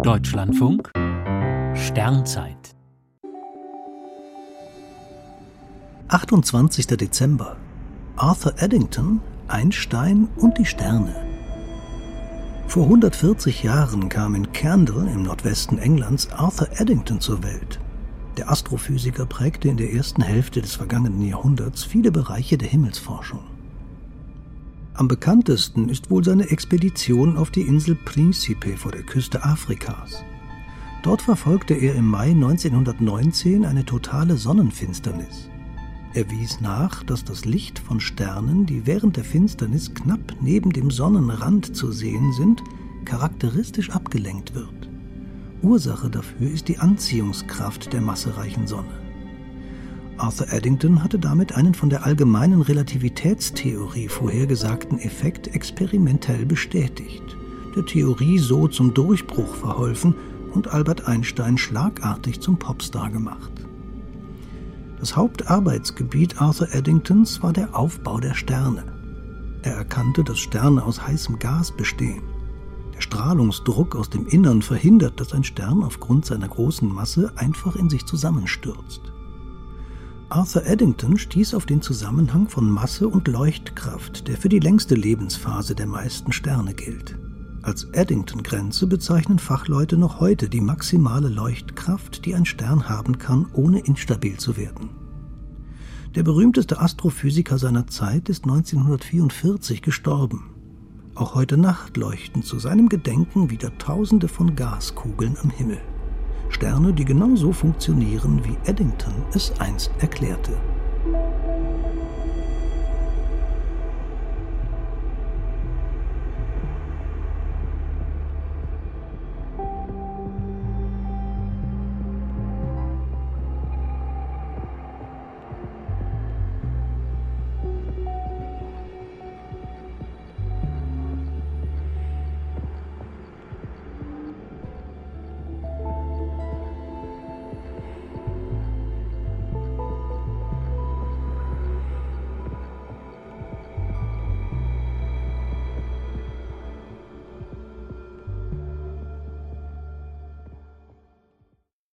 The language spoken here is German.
Deutschlandfunk Sternzeit 28. Dezember Arthur Eddington, Einstein und die Sterne. Vor 140 Jahren kam in Candle im Nordwesten Englands Arthur Eddington zur Welt. Der Astrophysiker prägte in der ersten Hälfte des vergangenen Jahrhunderts viele Bereiche der Himmelsforschung. Am bekanntesten ist wohl seine Expedition auf die Insel Principe vor der Küste Afrikas. Dort verfolgte er im Mai 1919 eine totale Sonnenfinsternis. Er wies nach, dass das Licht von Sternen, die während der Finsternis knapp neben dem Sonnenrand zu sehen sind, charakteristisch abgelenkt wird. Ursache dafür ist die Anziehungskraft der massereichen Sonne. Arthur Eddington hatte damit einen von der allgemeinen Relativitätstheorie vorhergesagten Effekt experimentell bestätigt, der Theorie so zum Durchbruch verholfen und Albert Einstein schlagartig zum Popstar gemacht. Das Hauptarbeitsgebiet Arthur Eddingtons war der Aufbau der Sterne. Er erkannte, dass Sterne aus heißem Gas bestehen. Strahlungsdruck aus dem Innern verhindert, dass ein Stern aufgrund seiner großen Masse einfach in sich zusammenstürzt. Arthur Eddington stieß auf den Zusammenhang von Masse und Leuchtkraft, der für die längste Lebensphase der meisten Sterne gilt. Als Eddington-Grenze bezeichnen Fachleute noch heute die maximale Leuchtkraft, die ein Stern haben kann, ohne instabil zu werden. Der berühmteste Astrophysiker seiner Zeit ist 1944 gestorben. Auch heute Nacht leuchten zu seinem Gedenken wieder Tausende von Gaskugeln am Himmel. Sterne, die genauso funktionieren, wie Eddington es einst erklärte.